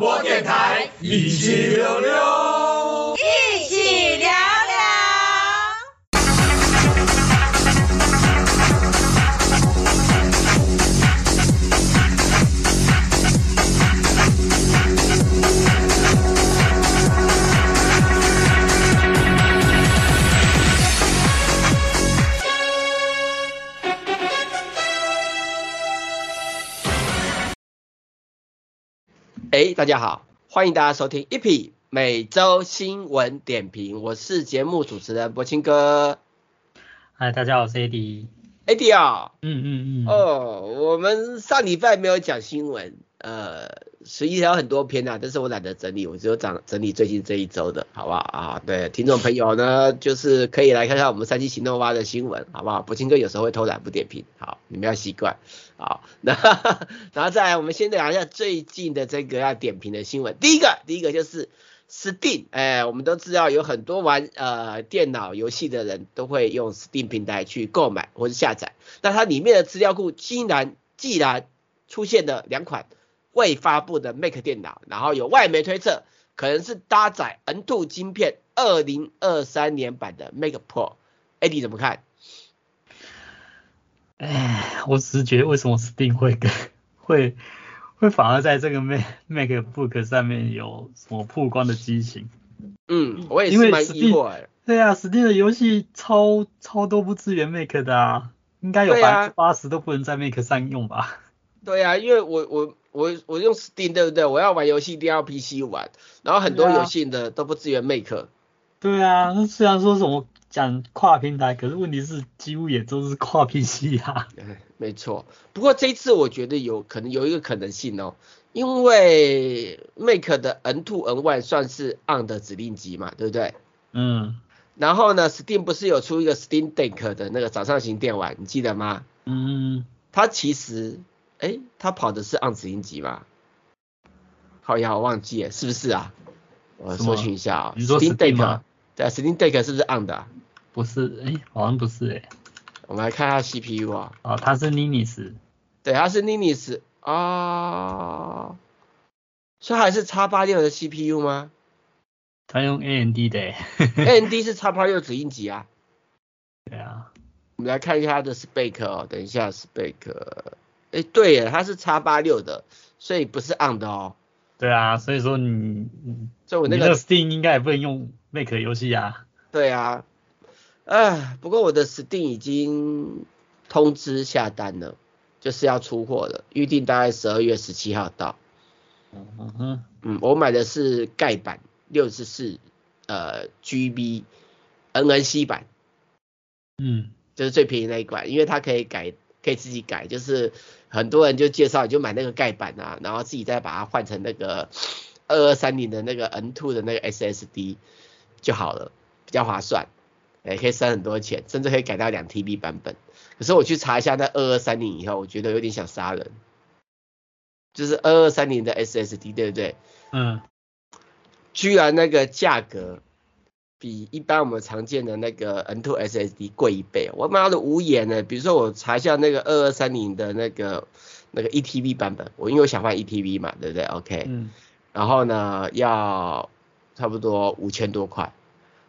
播电台一起溜溜，大家好，欢迎大家收听 EP 每周新闻点评，我是节目主持人柏青哥。嗨，大家好，我是 AD。AD 啊，嗯嗯嗯。哦，我们上礼拜没有讲新闻，呃，实际上有很多篇啊，但是我懒得整理，我只有讲整理最近这一周的，好不好啊？对，听众朋友呢，就是可以来看看我们三期行动蛙的新闻，好不好？柏青哥有时候会偷懒不点评，好，你们要习惯。好，那 然后再来，我们先聊一下最近的这个要点评的新闻。第一个，第一个就是 Steam，哎，我们都知道有很多玩呃电脑游戏的人都会用 Steam 平台去购买或者下载。那它里面的资料库竟然既然出现了两款未发布的 Mac 电脑，然后有外媒推测可能是搭载 M2 晶片二零二三年版的 Mac Pro。AD 你怎么看？哎，我只是觉得为什么 Steam 会跟会会反而在这个 Mac MacBook 上面有什么曝光的机型？嗯，我也是蛮意外。对啊，Steam 的游戏超超多不支援 Mac 的啊，应该有百分之八十都不能在 Mac 上用吧？对啊，因为我我我我用 Steam 对不对？我要玩游戏一定要 PC 玩，然后很多游戏的都不支援 Mac。对啊，那虽然说什么。讲跨平台，可是问题是几乎也都是跨 PC 啊。没错，不过这一次我觉得有可能有一个可能性哦，因为 Make 的 N2 N1 算是 ARM 的指令集嘛，对不对？嗯。然后呢，Steam 不是有出一个 Steam Deck 的那个掌上型电玩，你记得吗？嗯。它其实，哎，它跑的是 ARM 指令集吗？好呀，我忘记了，是不是啊？我搜寻一下啊、哦。你说 Steam Deck 吗？对，Steam Deck 是不是 ARM 的、啊？不是，哎、欸，好像不是哎、欸。我们来看一下 CPU 啊。哦，它是 Linux。对，它是 Linux 啊。所以还是 x 八六的 CPU 吗？它用 AMD 的、欸。AMD 是 x 八六指令集啊。对啊。我们来看一下它的 Spec 哦，等一下 Spec。哎，对耶，它是 x 八六的，所以不是 ARM 的哦。对啊，所以说你，所以我那个 Steam 应该也不能用 Mac 游戏啊。对啊。哎，不过我的 Steam 已经通知下单了，就是要出货了，预定大概十二月十七号到。嗯哼，嗯，我买的是盖版六十四呃 GB NNC 版，嗯，就是最便宜那一款，因为它可以改，可以自己改，就是很多人就介绍你就买那个盖版啊，然后自己再把它换成那个二二三零的那个 N two 的那个 SSD 就好了，比较划算。也可以省很多钱，甚至可以改到两 TB 版本。可是我去查一下那二二三零以后，我觉得有点想杀人。就是二二三零的 SSD，对不对？嗯。居然那个价格比一般我们常见的那个 N2 SSD 贵一倍，我妈的无言呢。比如说我查一下那个二二三零的那个那个 ETB 版本，我因为我想换 ETB 嘛，对不对？OK。嗯。然后呢，要差不多五千多块。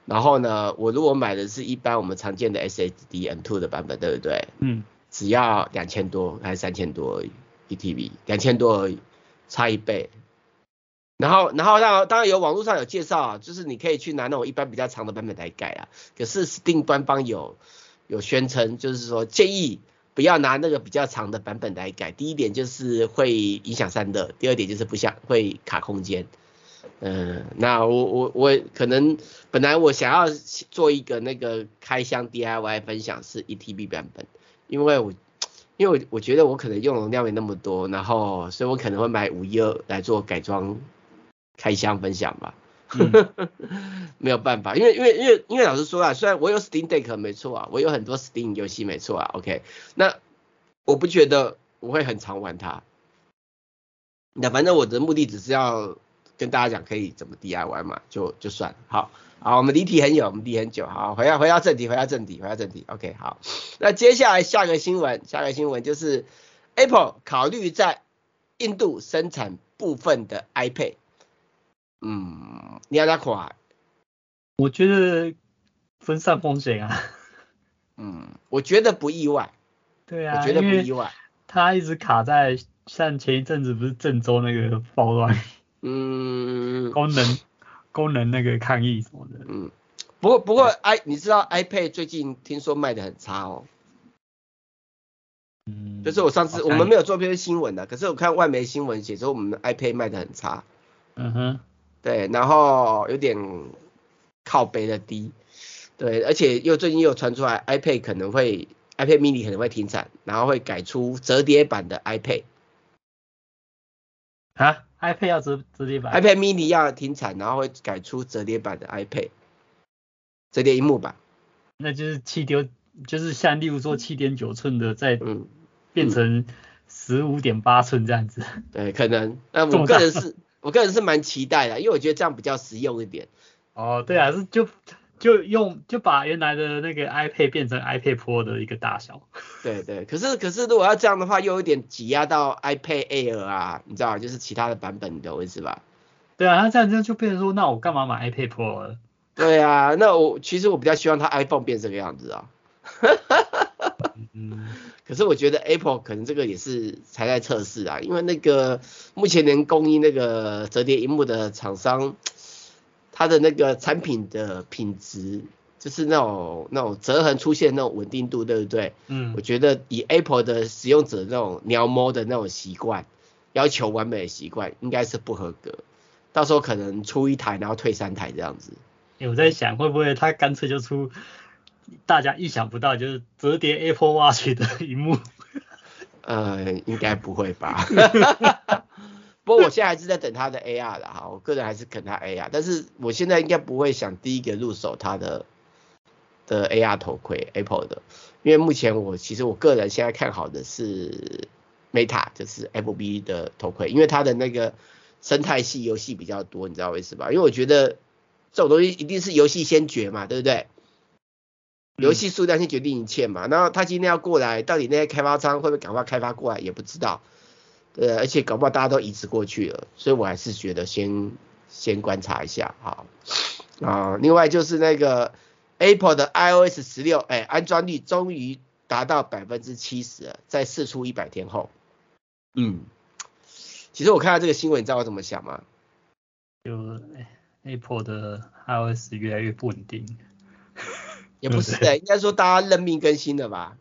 然后呢，我如果买的是一般我们常见的 SSD M2 的版本，对不对？嗯。只要两千多还是三千多而已，一 TB，两千多而已，差一倍。然后，然后当然当然有网络上有介绍啊，就是你可以去拿那种一般比较长的版本来改啊。可是 Steam 官方有有宣称，就是说建议不要拿那个比较长的版本来改。第一点就是会影响散热，第二点就是不像会卡空间。嗯，那我我我可能本来我想要做一个那个开箱 DIY 分享是 1TB 版本，因为我因为我我觉得我可能用容量没那么多，然后所以我可能会买五一二来做改装开箱分享吧。嗯、没有办法，因为因为因为因为老实说啊，虽然我有 Steam Deck 没错啊，我有很多 Steam 游戏没错啊，OK，那我不觉得我会很常玩它。那反正我的目的只是要。跟大家讲可以怎么 DIY 嘛，就就算好，好，我们离题很久，我们离很久，好，回到回到正题，回到正题，回到正题，OK，好，那接下来下个新闻，下个新闻就是 Apple 考虑在印度生产部分的 iPad，嗯，你要哪款？我觉得分散风险啊。嗯，我觉得不意外。对啊，我觉得不意外。它一直卡在像前一阵子不是郑州那个暴乱，嗯，功能功能那个抗议什么的。嗯，不过不过 i 你知道 iPad 最近听说卖的很差哦。嗯，就是我上次我们没有做篇新闻的，可是我看外媒新闻写说我们的 iPad 卖的很差。嗯哼，对，然后有点靠背的低，对，而且又最近又传出来 iPad 可能会 iPad mini 可能会停产，然后会改出折叠版的 iPad。啊，iPad 要折折叠版？iPad mini 要停产，然后会改出折叠版的 iPad，折叠荧幕版。那就是七丢。就是像例如说七点九寸的，再变成十五点八寸这样子。对，可能。那我个人是，我个人是蛮期待的，因为我觉得这样比较实用一点。哦，对啊，是就就用就把原来的那个 iPad 变成 iPad Pro 的一个大小。对对，可是可是如果要这样的话，又有点挤压到 iPad Air 啊，你知道就是其他的版本，你懂我意思吧？对啊，那这样这样就变成说，那我干嘛买 iPad Pro 了？对啊，那我其实我比较希望它 iPhone 变这个样子啊。嗯，可是我觉得 Apple 可能这个也是才在测试啊，因为那个目前能供应那个折叠荧幕的厂商，它的那个产品的品质，就是那种那种折痕出现那种稳定度，对不对？嗯，我觉得以 Apple 的使用者那种鸟摸的那种习惯，要求完美的习惯，应该是不合格。到时候可能出一台，然后退三台这样子。欸，我在想会不会他干脆就出。大家意想不到，就是折叠 Apple Watch 的荧幕。呃，应该不会吧？不过我现在还是在等它的 AR 的哈，我个人还是肯它 AR，但是我现在应该不会想第一个入手它的的 AR 头盔 Apple 的，因为目前我其实我个人现在看好的是 Meta，就是 FB 的头盔，因为它的那个生态系游戏比较多，你知道为什么吗？因为我觉得这种东西一定是游戏先决嘛，对不对？游戏数量先决定一切嘛，然后他今天要过来，到底那些开发商会不会赶快开发过来也不知道，对，而且搞不好大家都移植过去了，所以我还是觉得先先观察一下，哈啊。另外就是那个 Apple 的 iOS 十六，哎，安装率终于达到百分之七十了，在试出一百天后，嗯，其实我看到这个新闻，你知道我怎么想吗？就 Apple 的 iOS 越来越不稳定。也不是的，应该说大家认命更新了吧？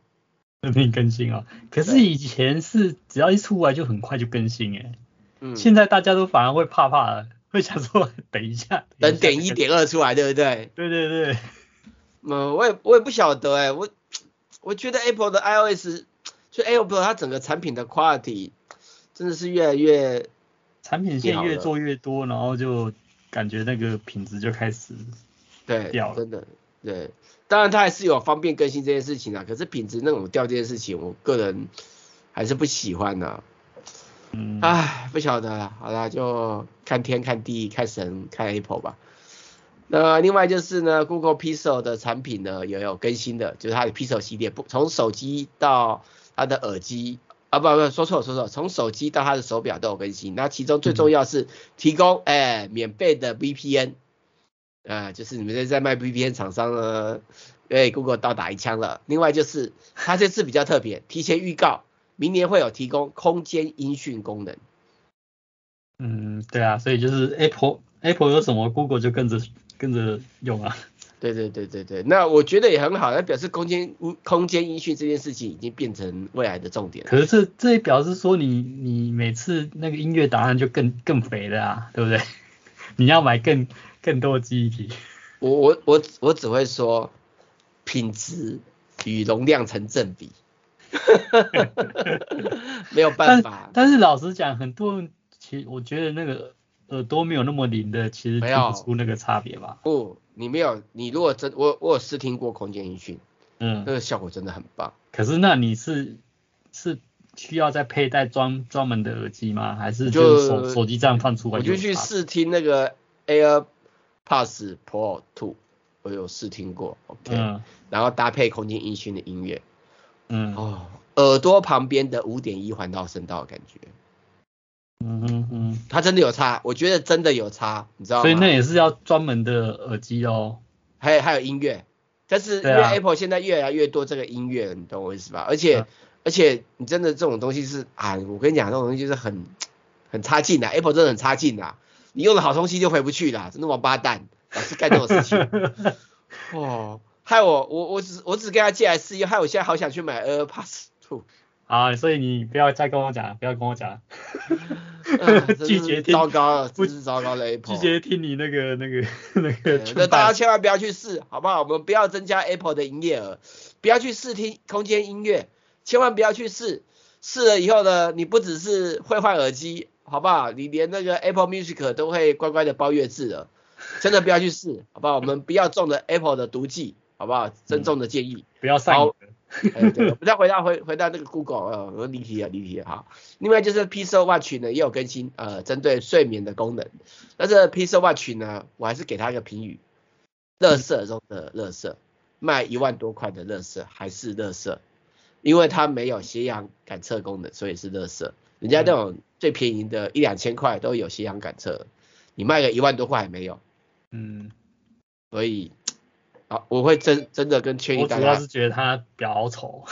认命更新啊、哦，可是以前是只要一出来就很快就更新哎，嗯，现在大家都反而会怕怕的，会想说 等一下，等点一点二出来，对不对？对对对，嗯，我也我也不晓得哎，我我觉得 Apple 的 iOS 就 Apple 它整个产品的 quality 真的是越来越，产品线越做越多，然后就感觉那个品质就开始对掉了，真的对。当然，它还是有方便更新这件事情啊，可是品质那种掉这件事情，我个人还是不喜欢的、啊。嗯，唉，不晓得了，好了，就看天看地看神看 Apple 吧。那另外就是呢，Google Pixel 的产品呢也有更新的，就是它的 Pixel 系列，不从手机到它的耳机啊，不不，说错了说错了，从手机到它的手表都有更新。那其中最重要是提供哎、嗯、免费的 VPN。呃，就是你们在在卖 VPN 厂商呢，被 Google 倒打一枪了。另外就是它这次比较特别，提前预告明年会有提供空间音讯功能。嗯，对啊，所以就是 Apple Apple 有什么，Google 就跟着跟着用啊。对对对对对，那我觉得也很好，那表示空间音空间音讯这件事情已经变成未来的重点。可是这这也表示说你你每次那个音乐档案就更更肥了啊，对不对？你要买更。更多记忆体，我我我我只会说品质与容量成正比，没有办法。但，但是老实讲，很多人其实我觉得那个耳朵没有那么灵的，其实听不出那个差别吧？不，你没有，你如果真我我有试听过空间音讯，嗯，那个效果真的很棒。可是那你是是需要再佩戴专专门的耳机吗？还是就手手机这样放出来？我就去试听那个 AirPods Pro Two，我有试听过，OK，、嗯、然后搭配空间音讯的音乐，嗯，哦，耳朵旁边的五点一环绕声道的感觉，嗯哼哼，它真的有差，我觉得真的有差，你知道吗？所以那也是要专门的耳机哦。还有还有音乐，但是因为 Apple 现在越来越多这个音乐，你懂我意思吧？而且、啊、而且你真的这种东西是啊，我跟你讲，这种东西就是很很差劲的，Apple 真的很差劲的，你用的好东西就回不去了，真的王八蛋，老是干这种事情。哦，害我我我只我只跟他借来试用，害我现在好想去买 AirPods Two。啊，所以你不要再跟我讲，不要跟我讲。拒绝听，糟糕了，不是糟糕的 Apple。拒绝听你那个那个那个。那大家千万不要去试，好不好？我们不要增加 Apple 的营业额，不要去试听空间音乐，千万不要去试。试了以后呢，你不只是会换耳机，好不好？你连那个 Apple Music 都会乖乖的包月制了，真的不要去试，好不好？我们不要中了 Apple 的毒计，好不好？郑重的建议，嗯、不要上。哎，对，我们再回到回回到那个 Google，呃，我离题了，离题了哈。另外就是 Pixel Watch 呢，也有更新，呃，针对睡眠的功能。但是 Pixel Watch 呢，我还是给它一个评语，垃圾中的垃圾，卖一万多块的垃圾还是垃圾，因为它没有血氧感测功能，所以是垃圾。人家那种最便宜的一两千块都有血氧感测，你卖个一万多块还没有，嗯，所以。好，我会真真的跟圈一大家。我主要是觉得它表丑，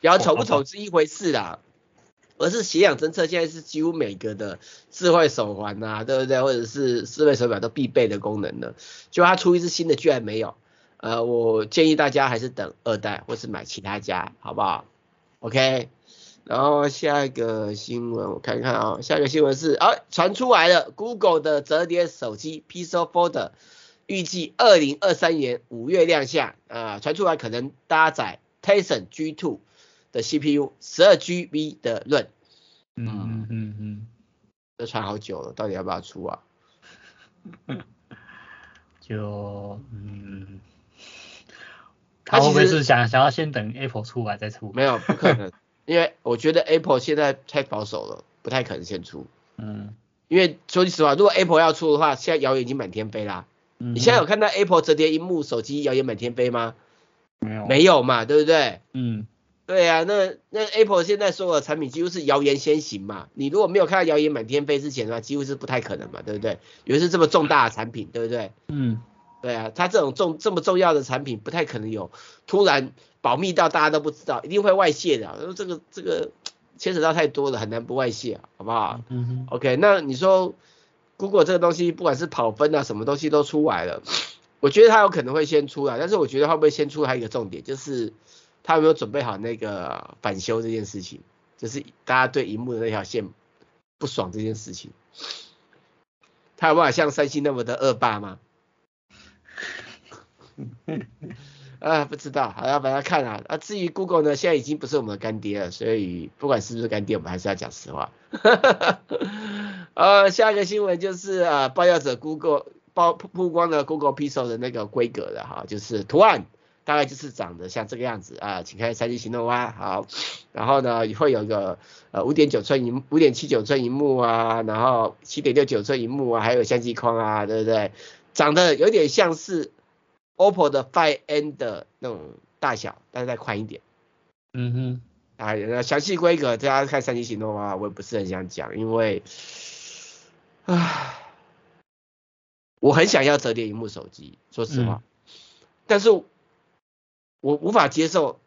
表丑不丑是一回事啦，而是血氧侦测现在是几乎每个的智慧手环呐、啊，对不对？或者是智慧手表都必备的功能的，就它出一只新的居然没有，呃，我建议大家还是等二代或是买其他家，好不好？OK，然后下一个新闻我看看啊，下一个新闻是啊，传出来了，Google 的折叠手机 Pixel Fold。预计二零二三年五月亮相，啊、呃，传出来可能搭载 Tizen G2 的 CPU，十二 GB 的 RAM。嗯嗯嗯嗯，这传好久了，到底要不要出啊？就嗯，他会不会是想想要先等 Apple 出来再出？没有，不可能，因为我觉得 Apple 现在太保守了，不太可能先出。嗯，因为说句实话，如果 Apple 要出的话，现在谣言已经满天飞啦。嗯你现在有看到 Apple 折叠萤幕手机谣言满天飞吗？没有，没有嘛，对不对？嗯，对啊，那那 Apple 现在所有的产品几乎是谣言先行嘛。你如果没有看到谣言满天飞之前的话，几乎是不太可能嘛，对不对？尤其是这么重大的产品，对不对？嗯，对啊，它这种重这么重要的产品，不太可能有突然保密到大家都不知道，一定会外泄的。这个这个牵扯到太多了，很难不外泄，好不好？嗯哼，OK，那你说。Google 这个东西，不管是跑分啊，什么东西都出来了，我觉得它有可能会先出来，但是我觉得会不会先出还有一个重点，就是它有没有准备好那个返修这件事情，就是大家对荧幕的那条线不爽这件事情，它有办法像三星那么的恶霸吗？啊，不知道，好，要把它看啊。啊，至于 Google 呢，现在已经不是我们的干爹了，所以不管是不是干爹，我们还是要讲实话。呃，下一个新闻就是啊，爆料者 Google 曝曝光了 Google Pixel 的那个规格的哈，就是图案大概就是长得像这个样子啊，请看 3D 行动蛙，好，然后呢会有一个呃五点九寸银五点七九寸银幕啊，然后七点六九寸银幕啊，还有相机框啊，对不对？长得有点像是。OPPO 的 Find N 的那种大小，但是再宽一点。嗯哼，啊，详细规格大家看三星行动啊，我也不是很想讲，因为，啊，我很想要折叠屏幕手机，说实话，嗯、但是我无法接受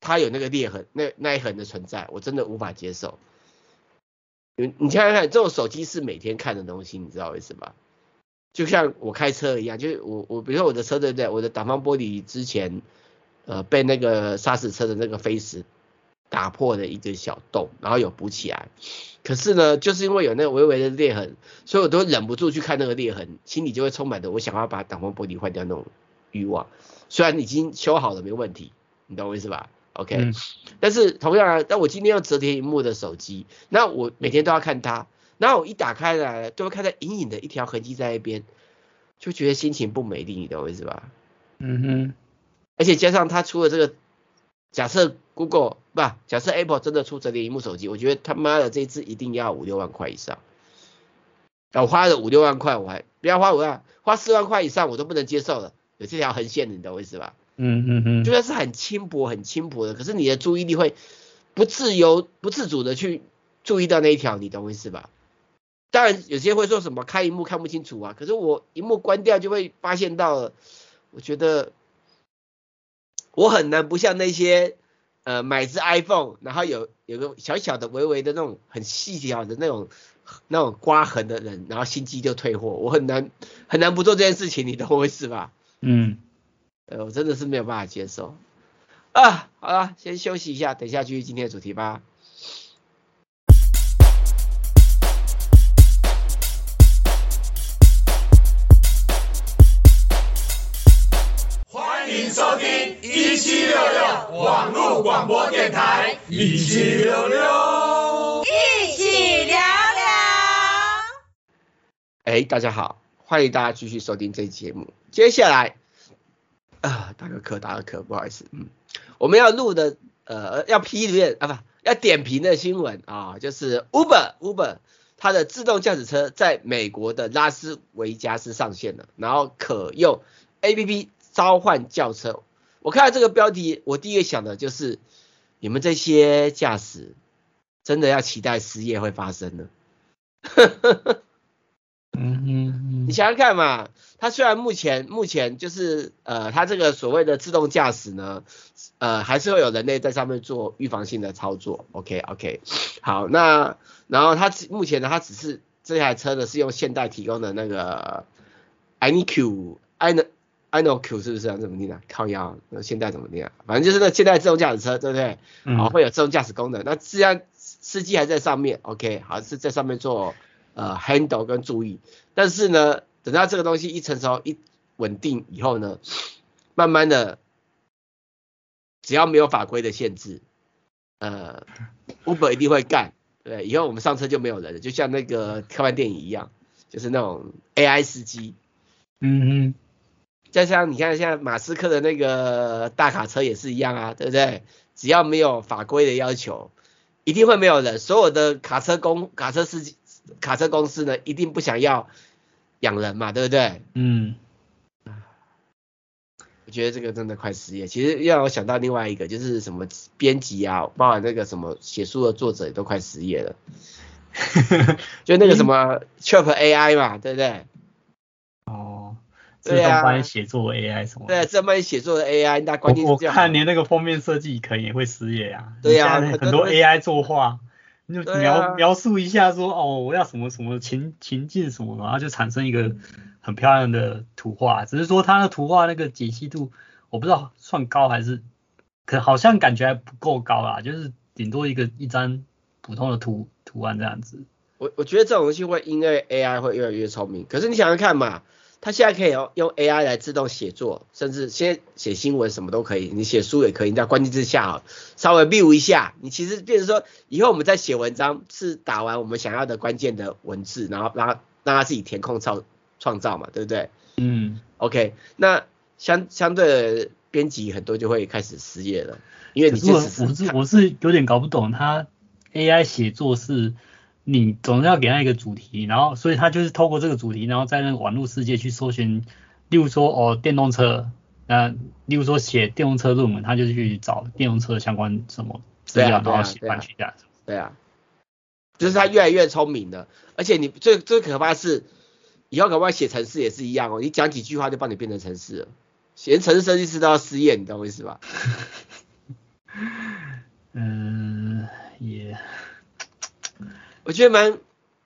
它有那个裂痕，那那一痕的存在，我真的无法接受。你你看看，这种手机是每天看的东西，你知道为什么？就像我开车一样，就是我我比如说我的车对不对？我的挡风玻璃之前呃被那个砂石车的那个飞石打破了一个小洞，然后有补起来。可是呢，就是因为有那个微微的裂痕，所以我都忍不住去看那个裂痕，心里就会充满着我想要把挡风玻璃换掉那种欲望。虽然已经修好了没问题，你懂我意思吧？OK，嗯，但是同样啊，但我今天用折叠屏幕的手机，那我每天都要看它。然后我一打开来，就会看到隐隐的一条痕迹在那边，就觉得心情不美丽，你懂我意思吧？嗯哼。而且加上他出了这个，假设 Google 不，假设 Apple 真的出折叠屏幕手机，我觉得他妈的这一支一定要五六万块以上。我花了五六万块，我还不要花五万，花四万块以上我都不能接受了。有这条横线，你懂我意思吧？嗯嗯嗯。就算是很轻薄、很轻薄的，可是你的注意力会不自由、不自主的去注意到那一条，你懂我意思吧？当然有些会说什么开荧幕看不清楚啊，可是我荧幕关掉就会发现到了，我觉得我很难不像那些呃买只 iPhone，然后有有个小小的微微的那种很细小的那种那种刮痕的人，然后心机就退货，我很难很难不做这件事情，你懂我意思吧？嗯，呃，我真的是没有办法接受啊。好了，先休息一下，等一下继续今天的主题吧。收听一七六六网络广播电台，一七六六，一起聊聊。哎，大家好，欢迎大家继续收听这期节目。接下来啊，打个嗝，打个嗝，不好意思，嗯，我们要录的呃要批的啊不要点评的新闻啊，就是 Uber Uber 它的自动驾驶车在美国的拉斯维加斯上线了，然后可用 APP。召唤轿车，我看到这个标题，我第一个想的就是，你们这些驾驶真的要期待失业会发生呢？嗯嗯，你想想看嘛，它虽然目前目前就是呃，它这个所谓的自动驾驶呢，呃，还是会有人类在上面做预防性的操作。OK OK，好，那然后它目前呢，它只是这台车呢是用现代提供的那个 i iNOQ 是不是啊？怎么念啊？靠腰，那现在怎么念啊？反正就是那现代自动驾驶车，对不对？嗯。然后会有自动驾驶功能。那既然司机还在上面，OK，好是在上面做呃 handle 跟注意。但是呢，等到这个东西一成熟、一稳定以后呢，慢慢的，只要没有法规的限制，呃，Uber 一定会干。对，以后我们上车就没有人了，就像那个科幻电影一样，就是那种 AI 司机。嗯嗯。就像你看，现在马斯克的那个大卡车也是一样啊，对不对？只要没有法规的要求，一定会没有人。所有的卡车公、卡车司机、卡车公司呢，一定不想要养人嘛，对不对？嗯。我觉得这个真的快失业。其实让我想到另外一个，就是什么编辑啊，包含那个什么写书的作者也都快失业了。就那个什么 Chat AI 嘛，对不对？自动帮你写作 AI 什么？对，自动帮你写作的 AI，那关键是这样。我看连那个封面设计可能也会失业呀。对呀，很多 AI 作画，你就描描述一下说哦，我要什么什么情情境什么，然后就产生一个很漂亮的图画。只是说它的图画那个解析度，我不知道算高还是，可好像感觉还不够高啦，就是顶多一个一张普通的图图案这样子。我我觉得这种东西会因为 AI 会越来越聪明，可是你想想看嘛。他现在可以用用 AI 来自动写作，甚至先写新闻什么都可以，你写书也可以，你在关键字下好，稍微 view 一下，你其实变成说，以后我们在写文章是打完我们想要的关键的文字，然后让它让它自己填空创创造嘛，对不对？嗯，OK，那相相对的编辑很多就会开始失业了，因为你是我是我是有点搞不懂，他 AI 写作是。你总是要给他一个主题，然后所以他就是透过这个主题，然后在那个网络世界去搜寻，例如说哦电动车，那例如说写电动车论文，他就去找电动车相关什么资料，然后写上去这样。对啊，就是他越来越聪明了，而且你最最可怕的是，以后可不可以写程式也是一样哦，你讲几句话就帮你变成程式了，写程式设计师都要失业，你懂我意思吧？嗯，也。我觉得蛮，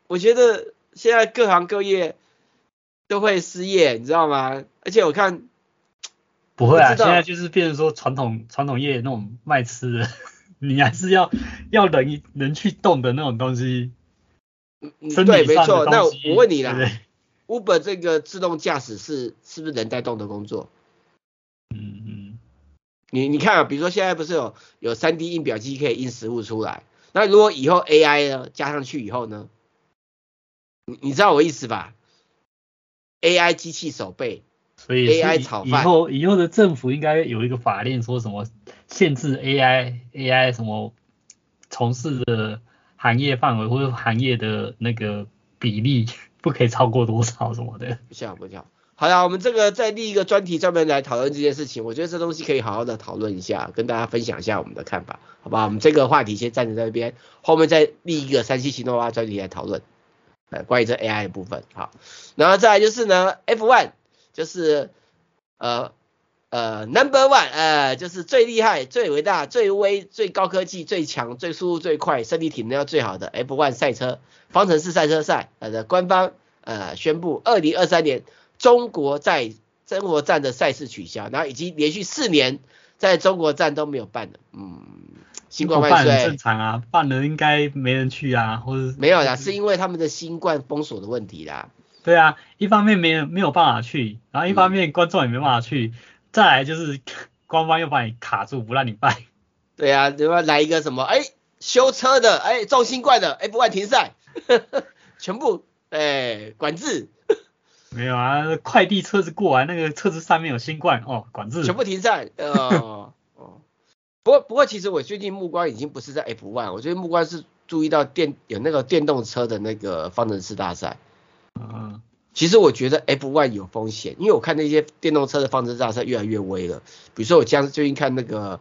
我觉得现在各行各业都会失业，你知道吗？而且我看不会啊，现在就是变成说传统传统业那种卖吃的，你还是要要人人去动的那种东西。嗯，对，没错。那我问你啦对对，Uber 这个自动驾驶是是不是人带动的工作？嗯嗯。你你看啊，比如说现在不是有有 3D 印表机可以印实物出来？那如果以后 AI 呢加上去以后呢？你你知道我意思吧？AI 机器手背，所以 AI 炒饭。以后以后的政府应该有一个法令，说什么限制 AI AI 什么从事的行业范围或者行业的那个比例不可以超过多少什么的。不像不像。好了，我们这个再立一个专题专门来讨论这件事情，我觉得这东西可以好好的讨论一下，跟大家分享一下我们的看法，好不好？我们这个话题先暂时在这边，后面再立一个三七行动派专题来讨论。呃，关于这 AI 的部分，好，然后再来就是呢，F1 就是呃呃 Number One，呃就是最厉害、最伟大、最威、最高科技、最强、最速度最快、身体体能要最好的 F1 赛车方程式赛车赛，呃的官方呃宣布，二零二三年中国在中国站的赛事取消，然后已经连续四年在中国站都没有办了，嗯。新冠万岁！正常啊，办了应该没人去啊，或者没有啦，是因为他们的新冠封锁的问题啦。对啊，一方面没人没有办法去，然后一方面观众也没办法去，嗯、再来就是 官方又把你卡住不让你办。对啊，对吧？来一个什么？哎，修车的，哎，中新冠的，F1 停赛，全部哎管制。没有啊，快递车子过来，那个车子上面有新冠哦，管制。全部停赛。哦。不过，不过，其实我最近目光已经不是在 F1，我最近目光是注意到电有那个电动车的那个方程式大赛。嗯，其实我觉得 F1 有风险，因为我看那些电动车的方程式大赛越来越威了。比如说我将最近看那个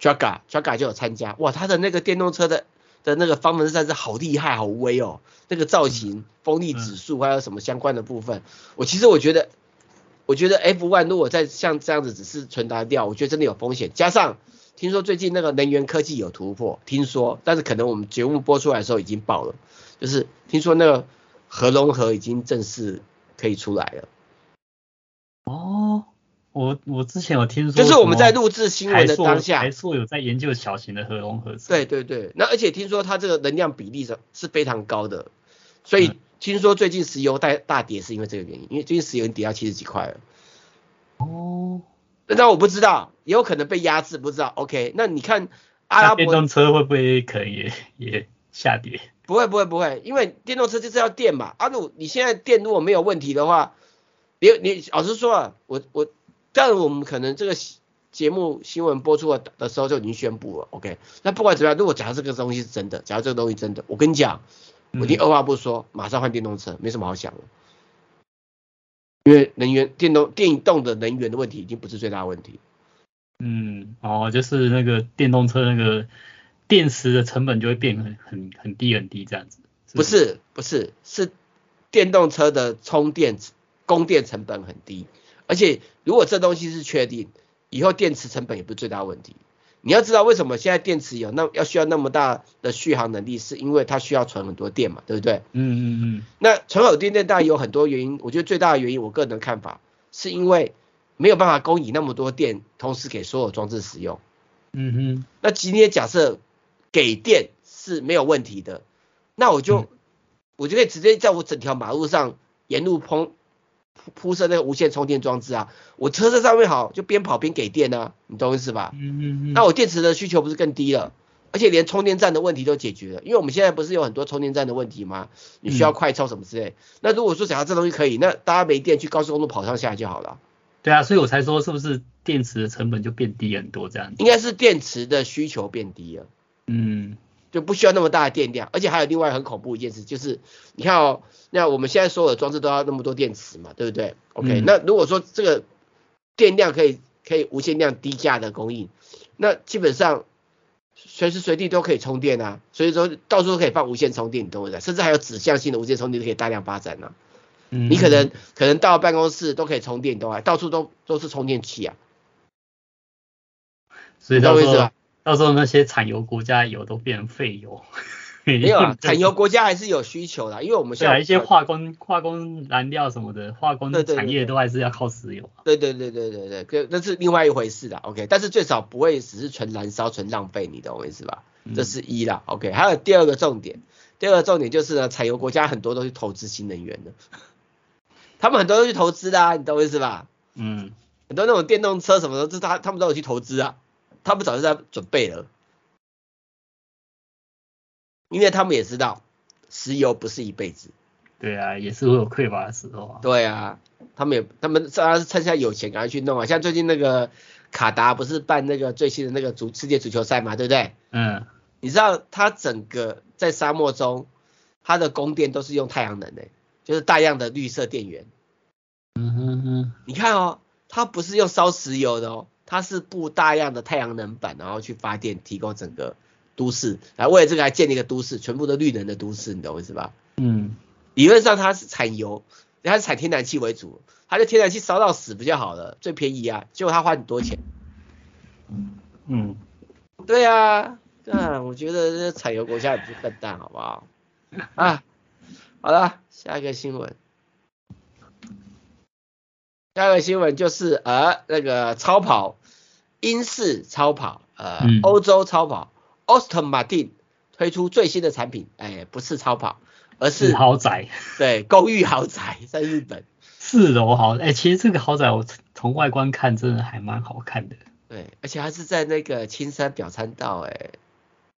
Draga，Draga 就有参加，哇，他的那个电动车的的那个方程式赛是好厉害，好威哦，那个造型、风力指数还有什么相关的部分，我其实我觉得，我觉得 F1 如果再像这样子只是纯达掉，我觉得真的有风险，加上。听说最近那个能源科技有突破，听说，但是可能我们节目播出来的时候已经爆了，就是听说那个核融合已经正式可以出来了。哦，我我之前有听说，就是我们在录制新闻的当下，还说有在研究小型的核融合。对对对，那而且听说它这个能量比例是是非常高的，所以听说最近石油大大跌是因为这个原因，因为最近石油跌到七十几块了。哦。那我不知道，也有可能被压制，不知道。OK，那你看阿拉伯电动车会不会可以也也下跌？不会不会不会，因为电动车就是要电嘛。阿鲁，你现在电如果没有问题的话，你你老实说啊，我我，但我们可能这个节目新闻播出的的时候就已经宣布了。OK，那不管怎么样，如果假如这个东西是真的，假如这个东西真的，我跟你讲，我一定二话不说，马上换电动车，没什么好想的。因为能源电动电动的能源的问题已经不是最大的问题。嗯，哦，就是那个电动车那个电池的成本就会变很很很低很低这样子。是不是不是是电动车的充电供电成本很低，而且如果这东西是确定，以后电池成本也不是最大问题。你要知道为什么现在电池有那要需要那么大的续航能力，是因为它需要存很多电嘛，对不对？嗯嗯嗯。那存好电电当然有很多原因，我觉得最大的原因，我个人的看法，是因为没有办法供应那么多电，同时给所有装置使用。嗯哼。那今天假设给电是没有问题的，那我就、嗯、我就可以直接在我整条马路上沿路铺铺设那个无线充电装置啊，我车子上面好就边跑边给电啊，你懂意思吧？嗯嗯嗯。那我电池的需求不是更低了，而且连充电站的问题都解决了，因为我们现在不是有很多充电站的问题吗？你需要快充什么之类。嗯、那如果说想要这东西可以，那大家没电去高速公路跑上下来就好了。对啊，所以我才说是不是电池的成本就变低很多这样子？应该是电池的需求变低了。嗯。就不需要那么大的电量，而且还有另外很恐怖一件事，就是你看哦，那我们现在所有的装置都要那么多电池嘛，对不对？OK，、嗯、那如果说这个电量可以可以无限量低价的供应，那基本上随时随地都可以充电啊，所以说到处都可以放无线充电，你懂我意思？甚至还有指向性的无线充电都可以大量发展呢、啊。嗯，你可能可能到办公室都可以充电，都还到处都都是充电器啊。所以到时候。到时候那些产油国家油都变成废油，没有啊，产油国家还是有需求的，因为我们现在一些化工化工燃料什么的，化工产业都还是要靠石油。对对对对对对，那是另外一回事啦，OK，但是最少不会只是纯燃烧、纯浪费，你懂我意思吧？这是一啦，OK，还有第二个重点，第二个重点就是呢，产油国家很多都去投资新能源的，他们很多都去投资的啊，你懂我意思吧？嗯，很多那种电动车什么的，这他他们都有去投资啊。他们早就在准备了，因为他们也知道石油不是一辈子。对啊，也是会有匮乏的时候啊。对啊，他们也，他们当然是趁现在有钱赶快去弄啊。像最近那个卡达不是办那个最新的那个足世界足球赛嘛，对不对？嗯。你知道他整个在沙漠中，他的供电都是用太阳能的，就是大量的绿色电源。嗯哼哼。你看哦，他不是用烧石油的哦。它是布大量的太阳能板，然后去发电，提供整个都市，来为了这个还建立一个都市，全部都绿能的都市，你懂我意思吧？嗯。理论上它是产油，它是产天然气为主，它就天然气烧到死不就好了，最便宜啊，结果它花很多钱。嗯，对啊，啊，我觉得这产油国家也不是笨蛋，好不好？啊，好了，下一个新闻。下一个新闻就是呃那个超跑，英式超跑，呃、嗯、欧洲超跑，Aston Martin 推出最新的产品，哎，不是超跑，而是豪宅，对，公寓豪宅，在日本。四楼豪，哎，其实这个豪宅我从外观看真的还蛮好看的，对，而且还是在那个青山表参道，哎，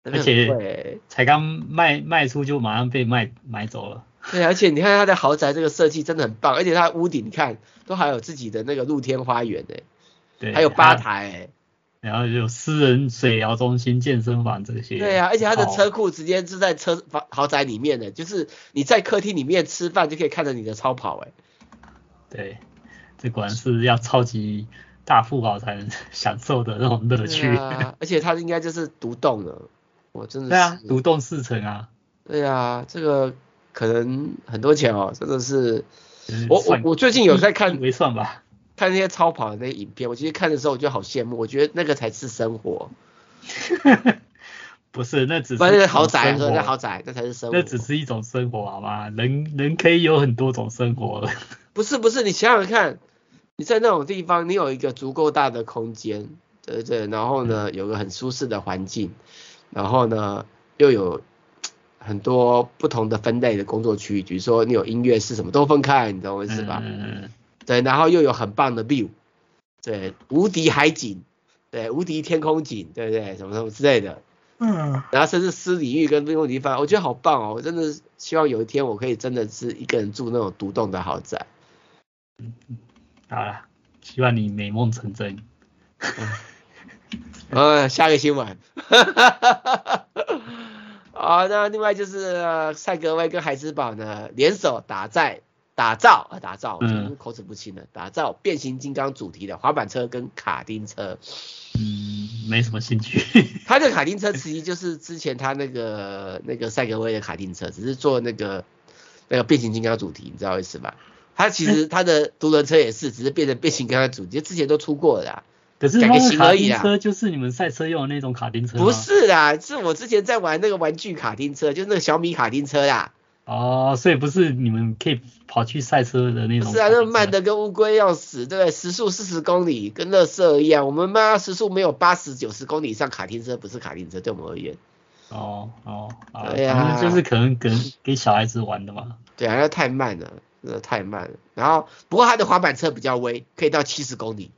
而且才刚卖卖出就马上被卖买走了。对，而且你看他的豪宅这个设计真的很棒，而且他屋顶你看都还有自己的那个露天花园哎，对，还有吧台哎，然后有私人水疗中心、健身房这些。对啊，而且他的车库直接是在车房豪宅里面的，就是你在客厅里面吃饭就可以看着你的超跑哎。对，这果然是要超级大富豪才能 享受的那种乐趣。啊，而且它应该就是独栋的，我真的是。对啊，独栋四层啊。对啊，这个。可能很多钱哦，真的是，我我我最近有在看，没算吧，看那些超跑的那些影片，我其实看的时候我就好羡慕，我觉得那个才是生活。不是，那只是豪宅，那豪宅那才是生活，那只是一种生活好吗？人人可以有很多种生活了。不是不是，你想想看，你在那种地方，你有一个足够大的空间，对对，然后呢，有个很舒适的环境，然后呢，又有。很多不同的分类的工作区域，比如说你有音乐室什么都分开，你知道我意思吧？嗯，对，然后又有很棒的 view，对，无敌海景，对，无敌天空景，对不对？什么什么之类的。嗯。然后甚至私领域跟公共地方，我觉得好棒哦！我真的希望有一天我可以真的是一个人住那种独栋的豪宅。嗯，好了，希望你美梦成真。嗯，下个新闻。哈哈哈哈哈。好，那另外就是赛格威跟海之宝呢联手打在打造啊打造，嗯，口齿不清的打造变形金刚主题的滑板车跟卡丁车。嗯，没什么兴趣。他这个卡丁车其实就是之前他那个那个赛格威的卡丁车，只是做那个那个变形金刚主题，你知道意思吧？他其实 他的独轮车也是，只是变成变形金刚主题，之前都出过了啦。可是那个卡丁车就是你们赛车用的那种卡丁车吗？不是啦，是我之前在玩那个玩具卡丁车，就是那个小米卡丁车啦。哦，所以不是你们可以跑去赛车的那种。是啊，那慢的跟乌龟要死，对不对？时速四十公里，跟乐色一样。我们妈时速没有八十九十公里以上，卡丁车不是卡丁车，对我们而言。哦哦，对呀，就是可能给给小孩子玩的嘛。对啊，那太慢了，真的太慢了。然后不过它的滑板车比较威，可以到七十公里。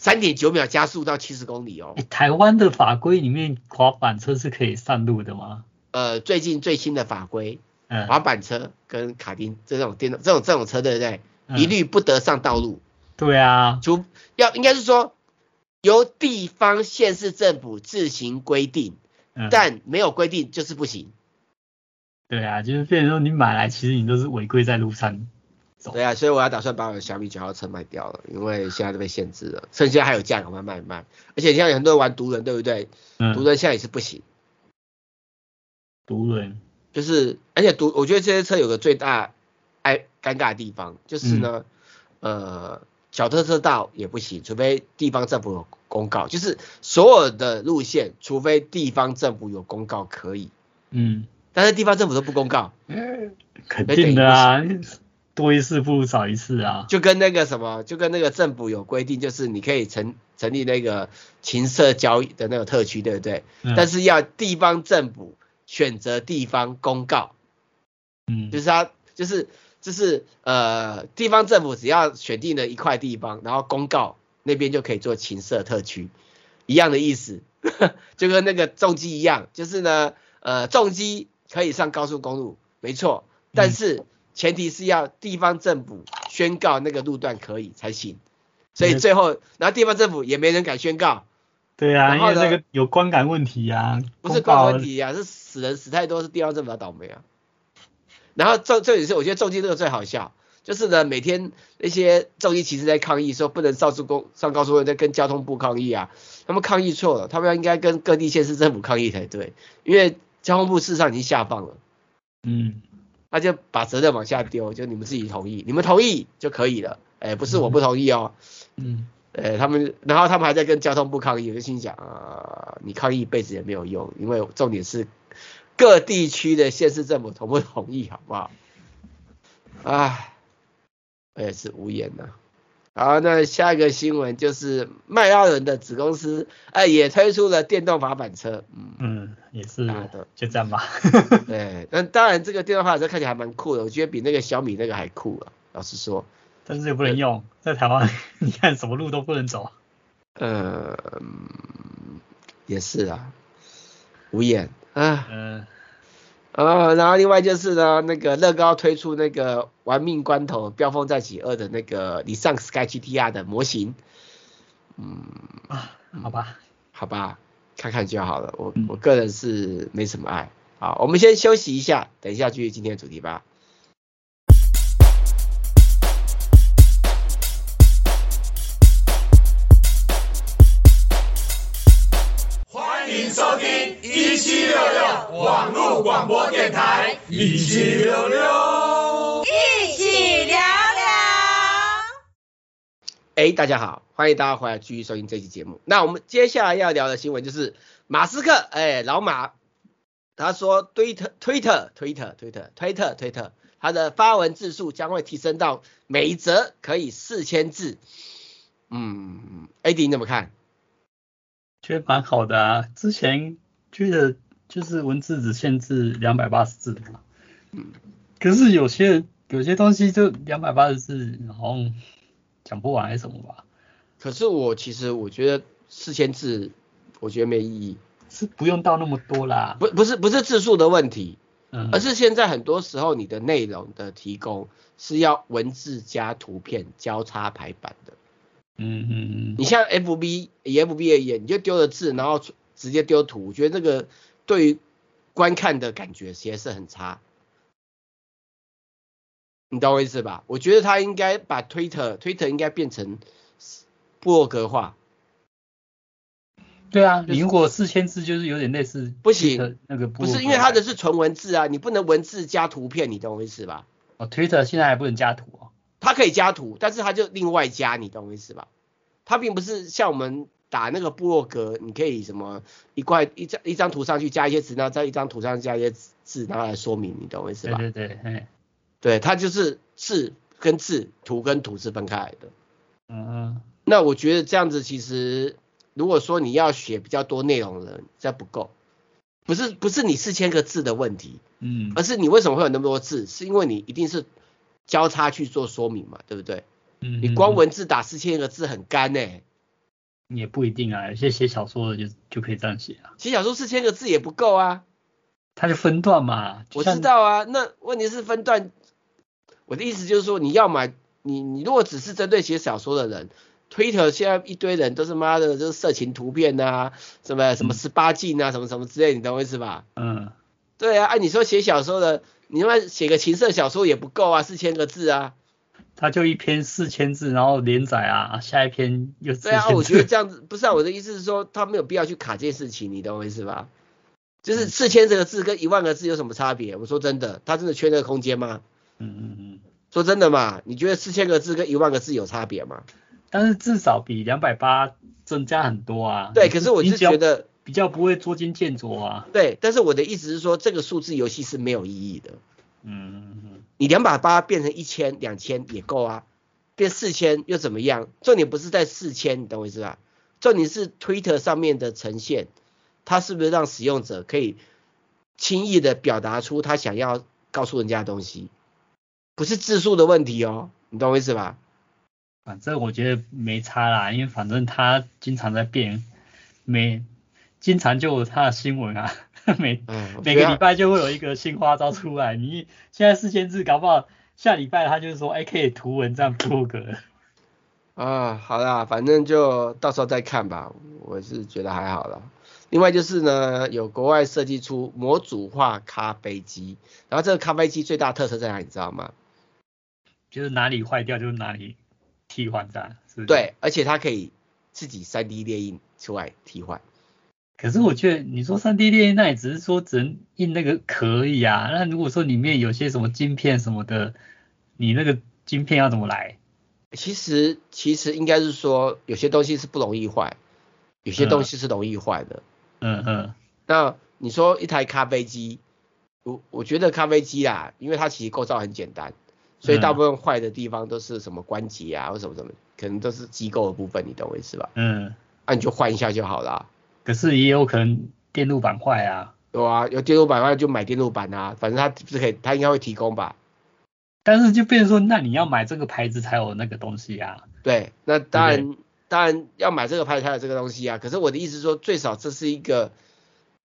三点九秒加速到七十公里哦。台湾的法规里面滑板车是可以上路的吗？呃，最近最新的法规，嗯，滑板车跟卡丁这种电动这种这种车对不对？一律不得上道路。对啊，除要应该是说由地方县市政府自行规定，但没有规定就是不行。对啊，就是变成说你买来其实你都是违规在路上。对啊，所以我要打算把我的小米九号车卖掉了，因为现在都被限制了，趁现在还有价，赶快卖一卖。而且现在很多人玩独轮，对不对？嗯。独轮现在也是不行。独轮。就是，而且独，我觉得这些车有个最大哎尴尬的地方，就是呢，嗯、呃，小特车道也不行，除非地方政府有公告，就是所有的路线，除非地方政府有公告可以。嗯。但是地方政府都不公告。嗯。肯定的啊。多一事不如少一事啊，就跟那个什么，就跟那个政府有规定，就是你可以成成立那个情色交易的那个特区，对不对？嗯。但是要地方政府选择地方公告，嗯，就是他就是就是呃，地方政府只要选定了一块地方，然后公告那边就可以做情色特区，一样的意思，就跟那个重机一样，就是呢，呃，重机可以上高速公路，没错，但是。嗯前提是要地方政府宣告那个路段可以才行，所以最后，然后地方政府也没人敢宣告。对啊，然后那个有观感问题啊。不是观感问题啊，是死人死太多，是地方政府的倒霉啊。然后这这也是我觉得重机这个最好笑，就是呢每天那些重机骑士在抗议说不能上高速上高速公路，在跟交通部抗议啊，他们抗议错了，他们要应该跟各地县市政府抗议才对，因为交通部事实上已经下放了。嗯。那就把责任往下丢，就你们自己同意，你们同意就可以了，哎，不是我不同意哦，嗯，呃，他们，然后他们还在跟交通部抗议，我就心想啊，你抗议一辈子也没有用，因为重点是各地区的县市政府同不同意，好不好？哎，我也是无言呐。好，那下一个新闻就是迈阿伦的子公司，哎，也推出了电动滑板车。嗯嗯，也是，就这样吧。对，那当然这个电动滑板车看起来还蛮酷的，我觉得比那个小米那个还酷啊，老实说。但是也不能用，在台湾，你看什么路都不能走。呃，也是啊，无眼啊。嗯。呃，然后另外就是呢，那个乐高推出那个玩命关头飙风再起二的那个你上 Sky GTR 的模型，嗯啊，好吧，好吧，看看就好了，我我个人是没什么爱。好，我们先休息一下，等一下继续今天的主题吧。一起聊聊，一起聊聊。哎，大家好，欢迎大家回来继续收听这期节目。那我们接下来要聊的新闻就是马斯克，哎，老马，他说推特推特推特推特推特推特，他的发文字数将会提升到每一则可以四千字。嗯，AD 你怎么看？觉得蛮好的啊，之前觉得就是文字只限制两百八十字嘛，嗯，可是有些有些东西就两百八十字，好像讲不完还是什么吧。可是我其实我觉得四千字，我觉得没意义，是不用到那么多啦。不不是不是字数的问题，嗯，而是现在很多时候你的内容的提供是要文字加图片交叉排版的。嗯嗯嗯，你像 FB 以 FB 而言，你就丢了字，然后直接丢图，我觉得这个对于观看的感觉其实是很差。你懂我意思吧？我觉得他应该把 Twitter Twitter 应该变成部落格化。对啊，你如果四千字就是有点类似不行，那个不是因为它的是纯文字啊，你不能文字加图片，你懂我意思吧？哦，Twitter 现在还不能加图哦。它可以加图，但是它就另外加，你懂我意思吧？它并不是像我们打那个部落格，你可以什么一块一张一张图上去加一些字，然后在一张图上加一些字，然后来说明，你懂我意思吧？对对对，哎，对，它就是字跟字，图跟图是分开来的。嗯嗯。那我觉得这样子其实，如果说你要写比较多内容的人，这不够，不是不是你四千个字的问题，嗯，而是你为什么会有那么多字？是因为你一定是。交叉去做说明嘛，对不对？嗯，你光文字打四千个字很干呢、欸。也不一定啊，有些写小说的就就可以这样写啊。写小说四千个字也不够啊。它是分段嘛。我知道啊，那问题是分段。我的意思就是说，你要买你你如果只是针对写小说的人，Twitter 现在一堆人都是妈的，就是色情图片啊，什么什么十八禁啊，什么什么之类，你懂我意思吧？嗯。对啊，按你说写小说的。你他妈写个情色小说也不够啊，四千个字啊，他就一篇四千字，然后连载啊，下一篇又。对啊，我觉得这样子不是啊，我的意思是说他没有必要去卡这件事情，你懂我意思吧？就是四千这个字跟一万个字有什么差别？我说真的，他真的缺那个空间吗？嗯嗯嗯，说真的嘛，你觉得四千个字跟一万个字有差别吗？但是至少比两百八增加很多啊。对，可是我是觉得。比较不会捉襟见肘啊。对，但是我的意思是说，这个数字游戏是没有意义的。嗯，你两百八变成一千、两千也够啊，变四千又怎么样？重点不是在四千，你懂我意思吧？重点是 Twitter 上面的呈现，它是不是让使用者可以轻易的表达出他想要告诉人家的东西？不是字数的问题哦，你懂我意思吧？反正我觉得没差啦，因为反正他经常在变，每。经常就有他的新闻啊，每、嗯、每个礼拜就会有一个新花招出来。你现在四千字，搞不好下礼拜他就是说，哎，可以图文这样破格。啊，好啦，反正就到时候再看吧。我是觉得还好啦。另外就是呢，有国外设计出模组化咖啡机，然后这个咖啡机最大特色在哪，你知道吗？就是哪里坏掉就是哪里替换站，是不是？对，而且它可以自己 3D 列印出来替换。可是我觉得你说三 D 列印，那也只是说只能印那个壳而已啊。那如果说里面有些什么晶片什么的，你那个晶片要怎么来？其实其实应该是说有些东西是不容易坏，有些东西是容易坏的。嗯嗯。那你说一台咖啡机，我我觉得咖啡机啊，因为它其实构造很简单。所以大部分坏的地方都是什么关节啊，或什么什么，可能都是机构的部分，你懂我意思吧？嗯，那、啊、你就换一下就好了。可是也有可能电路板坏啊。有啊，有电路板坏就买电路板啊，反正它是可以，它应该会提供吧。但是就变成说，那你要买这个牌子才有那个东西啊。对，那当然当然要买这个牌子才有这个东西啊。可是我的意思是说，最少这是一个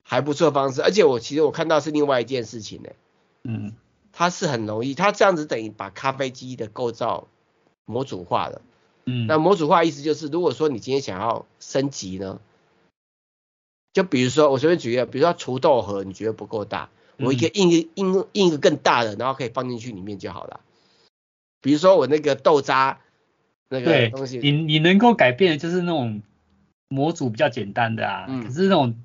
还不错的方式，而且我其实我看到是另外一件事情呢、欸。嗯。它是很容易，它这样子等于把咖啡机的构造模组化了。嗯，那模组化意思就是，如果说你今天想要升级呢，就比如说我随便举一个，比如说除豆盒，你觉得不够大，我一个印一个印印一个更大的，然后可以放进去里面就好了。比如说我那个豆渣那个东西，你你能够改变的就是那种模组比较简单的啊，嗯、可是那种。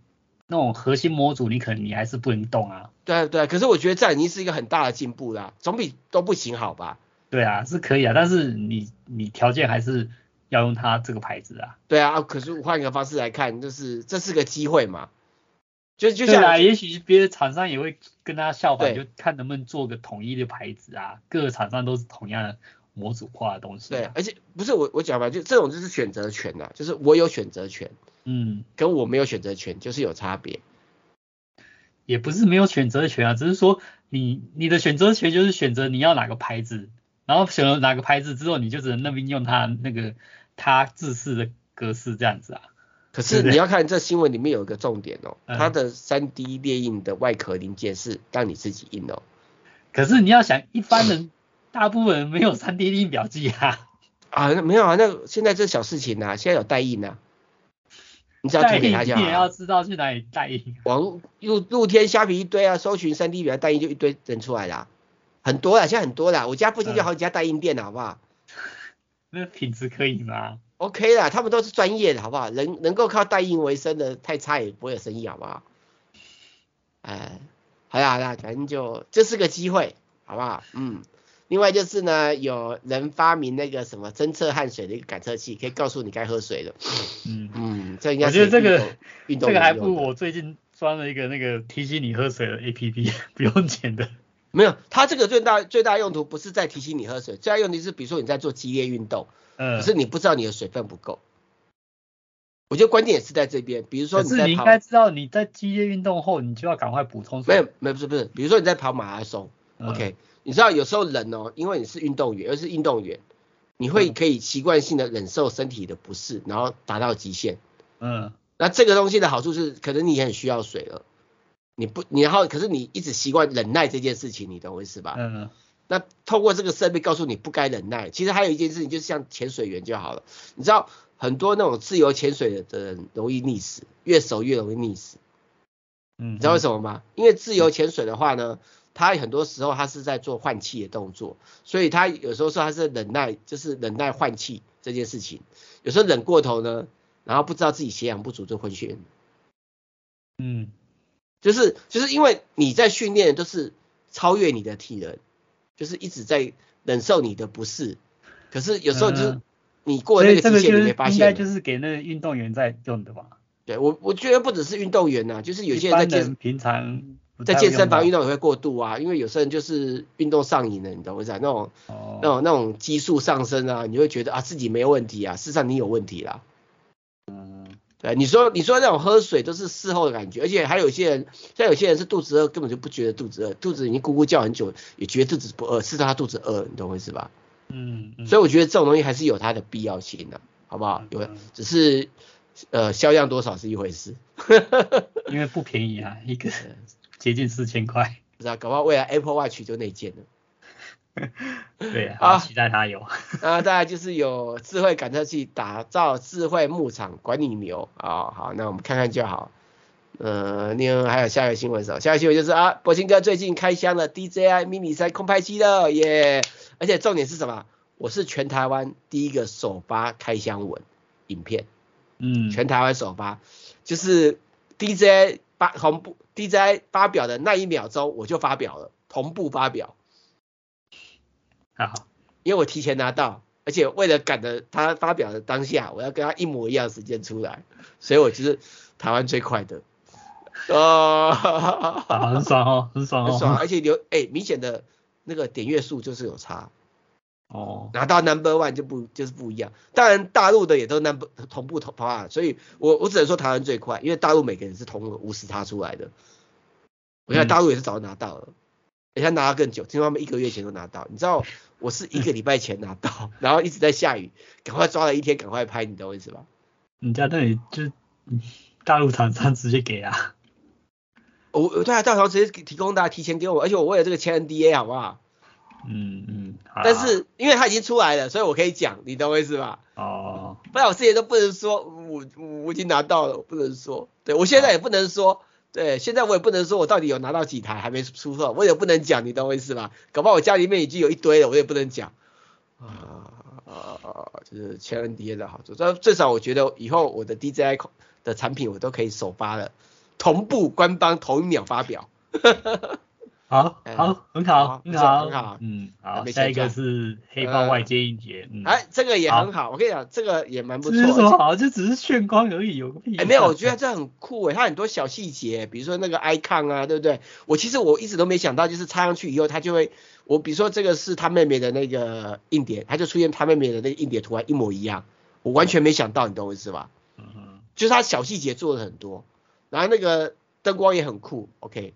那种核心模组，你可能你还是不能动啊。对啊，对啊，可是我觉得这已经是一个很大的进步啦，总比都不行好吧？对啊，是可以啊，但是你你条件还是要用它这个牌子啊。对啊，可是换一个方式来看，就是这是个机会嘛。就就像，也许别的厂商也会跟他效仿，就看能不能做个统一的牌子啊。各个厂商都是同样的模组化的东西啊。对，而且不是我我讲吧，就这种就是选择权呐，就是我有选择权。嗯，跟我没有选择权就是有差别，也不是没有选择权啊，只是说你你的选择权就是选择你要哪个牌子，然后选了哪个牌子之后，你就只能那边用它那个它自式的格式这样子啊。可是你要看这新闻里面有一个重点哦，它的三 D 列印的外壳零件是让你自己印哦。可是你要想，一般人大部分人没有三 D 列印表机啊。啊，没有啊，那现在这小事情啊，现在有代印啊。你只要推给他就好。你也要知道去哪里代印。网露露天虾皮一堆啊，搜寻三 D 表代印就一堆人出来了，很多了，现在很多了。我家附近就好几家代印店了，好不好？那品质可以吗？OK 啦，他们都是专业的，好不好？能能够靠代印为生的，太差也不会有生意，好不好？哎，好啦好啦，反正就这是个机会，好不好？嗯。另外就是呢，有人发明那个什么侦测汗水的一个感测器，可以告诉你该喝水了。嗯嗯，这应该是我觉得这个运动这个还不如我最近装了一个那个提醒你喝水的 APP，不用钱的。没有，它这个最大最大用途不是在提醒你喝水，最大用途是比如说你在做激烈运动，嗯，可是你不知道你的水分不够。我觉得关键也是在这边，比如说你在跑，是你应该知道你在激烈运动后，你就要赶快补充水。没有没有不是不是，比如说你在跑马拉松，嗯，OK。你知道有时候人哦，因为你是运动员，而是运动员，你会可以习惯性的忍受身体的不适，然后达到极限。嗯，那这个东西的好处是，可能你也很需要水了，你不，你然后可是你一直习惯忍耐这件事情，你懂我意思吧？嗯。那透过这个设备告诉你不该忍耐，其实还有一件事情，就是像潜水员就好了。你知道很多那种自由潜水的人容易溺死，越熟越容易溺死。嗯。你知道为什么吗？因为自由潜水的话呢，他很多时候他是在做换气的动作，所以他有时候说他是忍耐，就是忍耐换气这件事情。有时候忍过头呢，然后不知道自己血氧不足就昏厥。嗯，就是就是因为你在训练都是超越你的体能，就是一直在忍受你的不适。可是有时候就是你过了那个极限，你没发现。应该就是给那个运动员在用的吧？对我我觉得不只是运动员呐、啊，就是有些人在健平常。在健身房运动也会过度啊，因为有些人就是运动上瘾了，你懂我意思啊？那种、哦、那种那种激素上升啊，你会觉得啊自己没有问题啊，事实上你有问题啦。嗯，对，你说你说那种喝水都是事后的感觉，而且还有些人，像有些人是肚子饿根本就不觉得肚子饿，肚子已经咕咕叫很久，也觉得肚子不饿，事实上他肚子饿，你懂我意思吧？嗯，嗯，所以我觉得这种东西还是有它的必要性的，好不好？有，只是呃销量多少是一回事，因为不便宜啊，一个。接近四千块，不知道，搞不好未来 Apple Watch 就内建了。对啊，期待它有。啊，再来就是有智慧感测器，打造智慧牧场，管理牛啊、哦。好，那我们看看就好。呃，另外还有下一个新闻是，下一个新闻就是啊，博清哥最近开箱了 DJI Mini 三空拍机了耶！而且重点是什么？我是全台湾第一个首发开箱文影片。嗯，全台湾首发，就是。，DJI 发同步 DJI 发表的那一秒钟我就发表了，同步发表。好，因为我提前拿到，而且为了赶着他发表的当下，我要跟他一模一样的时间出来，所以我就是台湾最快的。哦，很爽哦，很爽哦，很爽，而且有哎、欸、明显的那个点阅数就是有差。哦，拿到 number one 就不就是不一样，当然大陆的也都 number 同步同啊，所以我我只能说台湾最快，因为大陆每个人是同五十他出来的，我看大陆也是早就拿到了，人家拿到更久，听说他们一个月前都拿到，你知道我是一个礼拜前拿到，然后一直在下雨，赶快抓了一天，赶快拍，你懂我意思吧？人家那里就大陆厂商直接给啊，我我对啊，大厂直接提供大家提前给我，而且我为了这个签 NDA 好不好？嗯嗯，但是因为他已经出来了，所以我可以讲，你懂我意思吧？哦，不然我之前都不能说，我我已经拿到了，我不能说，对我现在也不能说，对，现在我也不能说我到底有拿到几台还没出货，我也不能讲，你懂我意思吧？搞不好我家里面已经有一堆了，我也不能讲，啊啊，就是千 NDA 的好处，但最少我觉得以后我的 DJI 的产品我都可以首发了，同步官方同一秒发表。好好，很好，很好，很好，嗯，好，下一个是黑豹外接硬碟，嗯，哎，这个也很好，我跟你讲，这个也蛮不错。只是说好，就只是炫光而已，有个屁。哎，没有，我觉得这很酷哎，它很多小细节，比如说那个 icon 啊，对不对？我其实我一直都没想到，就是插上去以后，它就会，我比如说这个是他妹妹的那个硬碟，它就出现他妹妹的那个硬碟图案一模一样，我完全没想到，你懂我意思吧？嗯哼，就是它小细节做的很多，然后那个灯光也很酷，OK。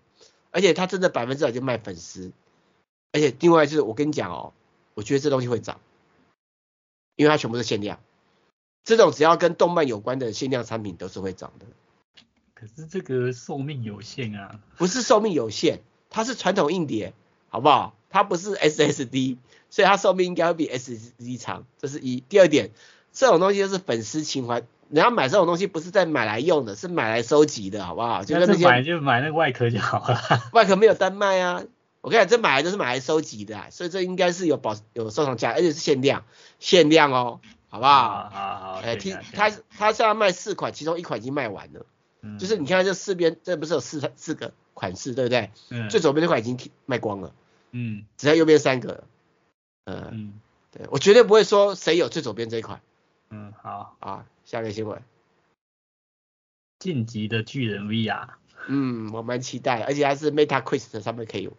而且它真的百分之百就卖粉丝，而且另外就是我跟你讲哦，我觉得这东西会涨，因为它全部是限量，这种只要跟动漫有关的限量产品都是会涨的。可是这个寿命有限啊，不是寿命有限，它是传统硬碟，好不好？它不是 SSD，所以它寿命应该会比 SSD 长，这是一。第二点，这种东西就是粉丝情怀。人家买这种东西不是在买来用的，是买来收集的，好不好？就是那些买就买那个外壳就好了。外壳没有单卖啊，我跟你讲，这买来都是买来收集的，所以这应该是有保有收藏价，而且是限量，限量哦，好不好？好好。哎，听他他现在卖四款，其中一款已经卖完了。嗯。就是你看这四边，这不是有四四个款式，对不对？嗯。最左边那款已经卖光了。嗯。只剩右边三个。嗯。对，我绝对不会说谁有最左边这一款。嗯，好啊，下个新闻，晋级的巨人 VR，嗯，我蛮期待，而且还是 Meta Quest 上面可以有。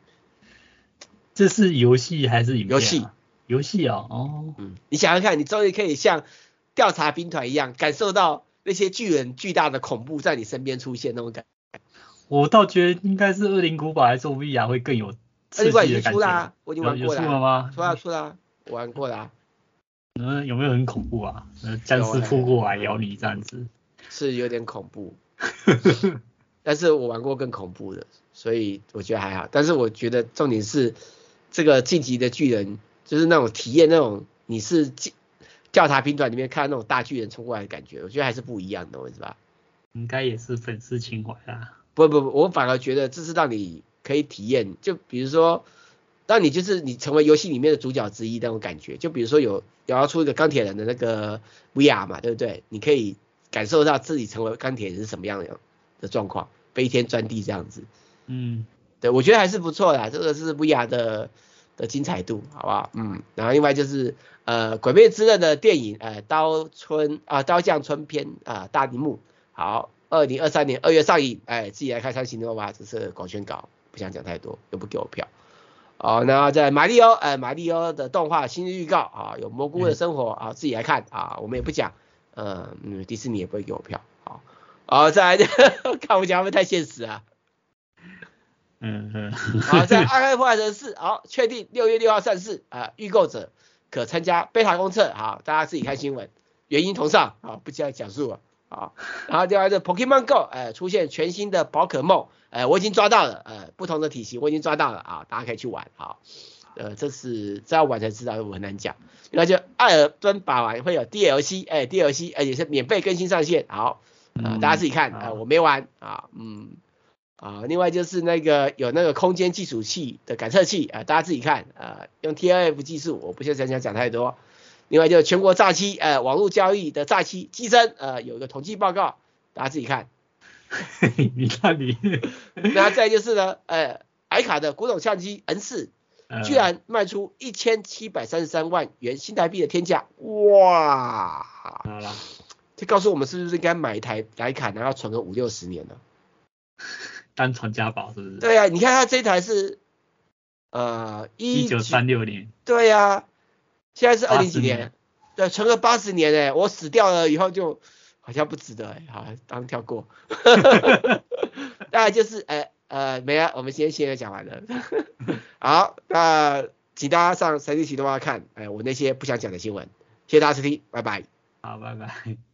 这是游戏还是影片？游戏，游戏哦，哦，嗯，你想想看，你终于可以像调查兵团一样，感受到那些巨人巨大的恐怖在你身边出现那种感觉。我倒觉得应该是恶灵古堡来做 VR 会更有刺激的感觉。已经出啦，我已经玩过了。出了吗？出啦出了，我玩过了。嗯，有没有很恐怖啊？僵尸扑过来咬你这样子，是有点恐怖。但是我玩过更恐怖的，所以我觉得还好。但是我觉得重点是这个晋级的巨人，就是那种体验那种你是调查兵团里面看到那种大巨人冲过来的感觉，我觉得还是不一样的，是吧？应该也是粉丝情怀啊。不不不，我反而觉得这是让你可以体验，就比如说。让你就是你成为游戏里面的主角之一那种感觉，就比如说有有要出一个钢铁人的那个 VR 嘛，对不对？你可以感受到自己成为钢铁人是什么样的的状况，飞天钻地这样子。嗯，对，我觉得还是不错的，这个是 VR 的的精彩度，好不好？嗯，然后另外就是呃《鬼灭之刃》的电影呃刀春啊刀匠村篇啊、呃、大萤幕，好，二零二三年二月上映，哎，自己来看三行的吧，这是广宣稿，不想讲太多，又不给我票。哦，那在马里奥，呃，马里奥的动画新日预告啊，有蘑菇的生活啊，自己来看啊，我们也不讲，呃，嗯，迪士尼也不会给我票，好，好，再来，看我讲会不会太现实啊？嗯嗯，好，在阿开破坏神四，好，确定六月六号上市啊，预购者可参加贝塔公测，好，大家自己看新闻，原因同上，好，不加讲述了，好，然后第二个 Pokemon Go，哎，出现全新的宝可梦。呃，我已经抓到了，呃，不同的体型我已经抓到了啊，大家可以去玩，好，呃，这是这要玩才知道，我很难讲。那就艾尔登法环会有 DLC，哎，DLC，而且是免费更新上线，好，啊、呃，大家自己看，啊、呃，我没玩，啊，嗯，啊，另外就是那个有那个空间计数器的感测器，啊、呃，大家自己看，啊、呃，用 TLF 技术，我不现在想讲太多。另外就是全国诈欺，呃，网络交易的诈欺激增，呃，有一个统计报告，大家自己看。你看你，那再就是呢，呃，徕卡的古董相机 N 四，居然卖出一千七百三十三万元新台币的天价，哇！这告诉我们是不是应该买一台徕卡，然后存个五六十年呢？当传家宝是不是？对啊，你看它这台是，呃，一九三六年。对呀、啊，现在是二零几年，对，存了八十年哎，我死掉了以后就。好像不值得哎，好，当跳过。大概就是，呃呃，没了，我们先现在讲完了。好，那请大家上三立启动看，哎，我那些不想讲的新闻。谢谢大家收听，拜拜。好，拜拜。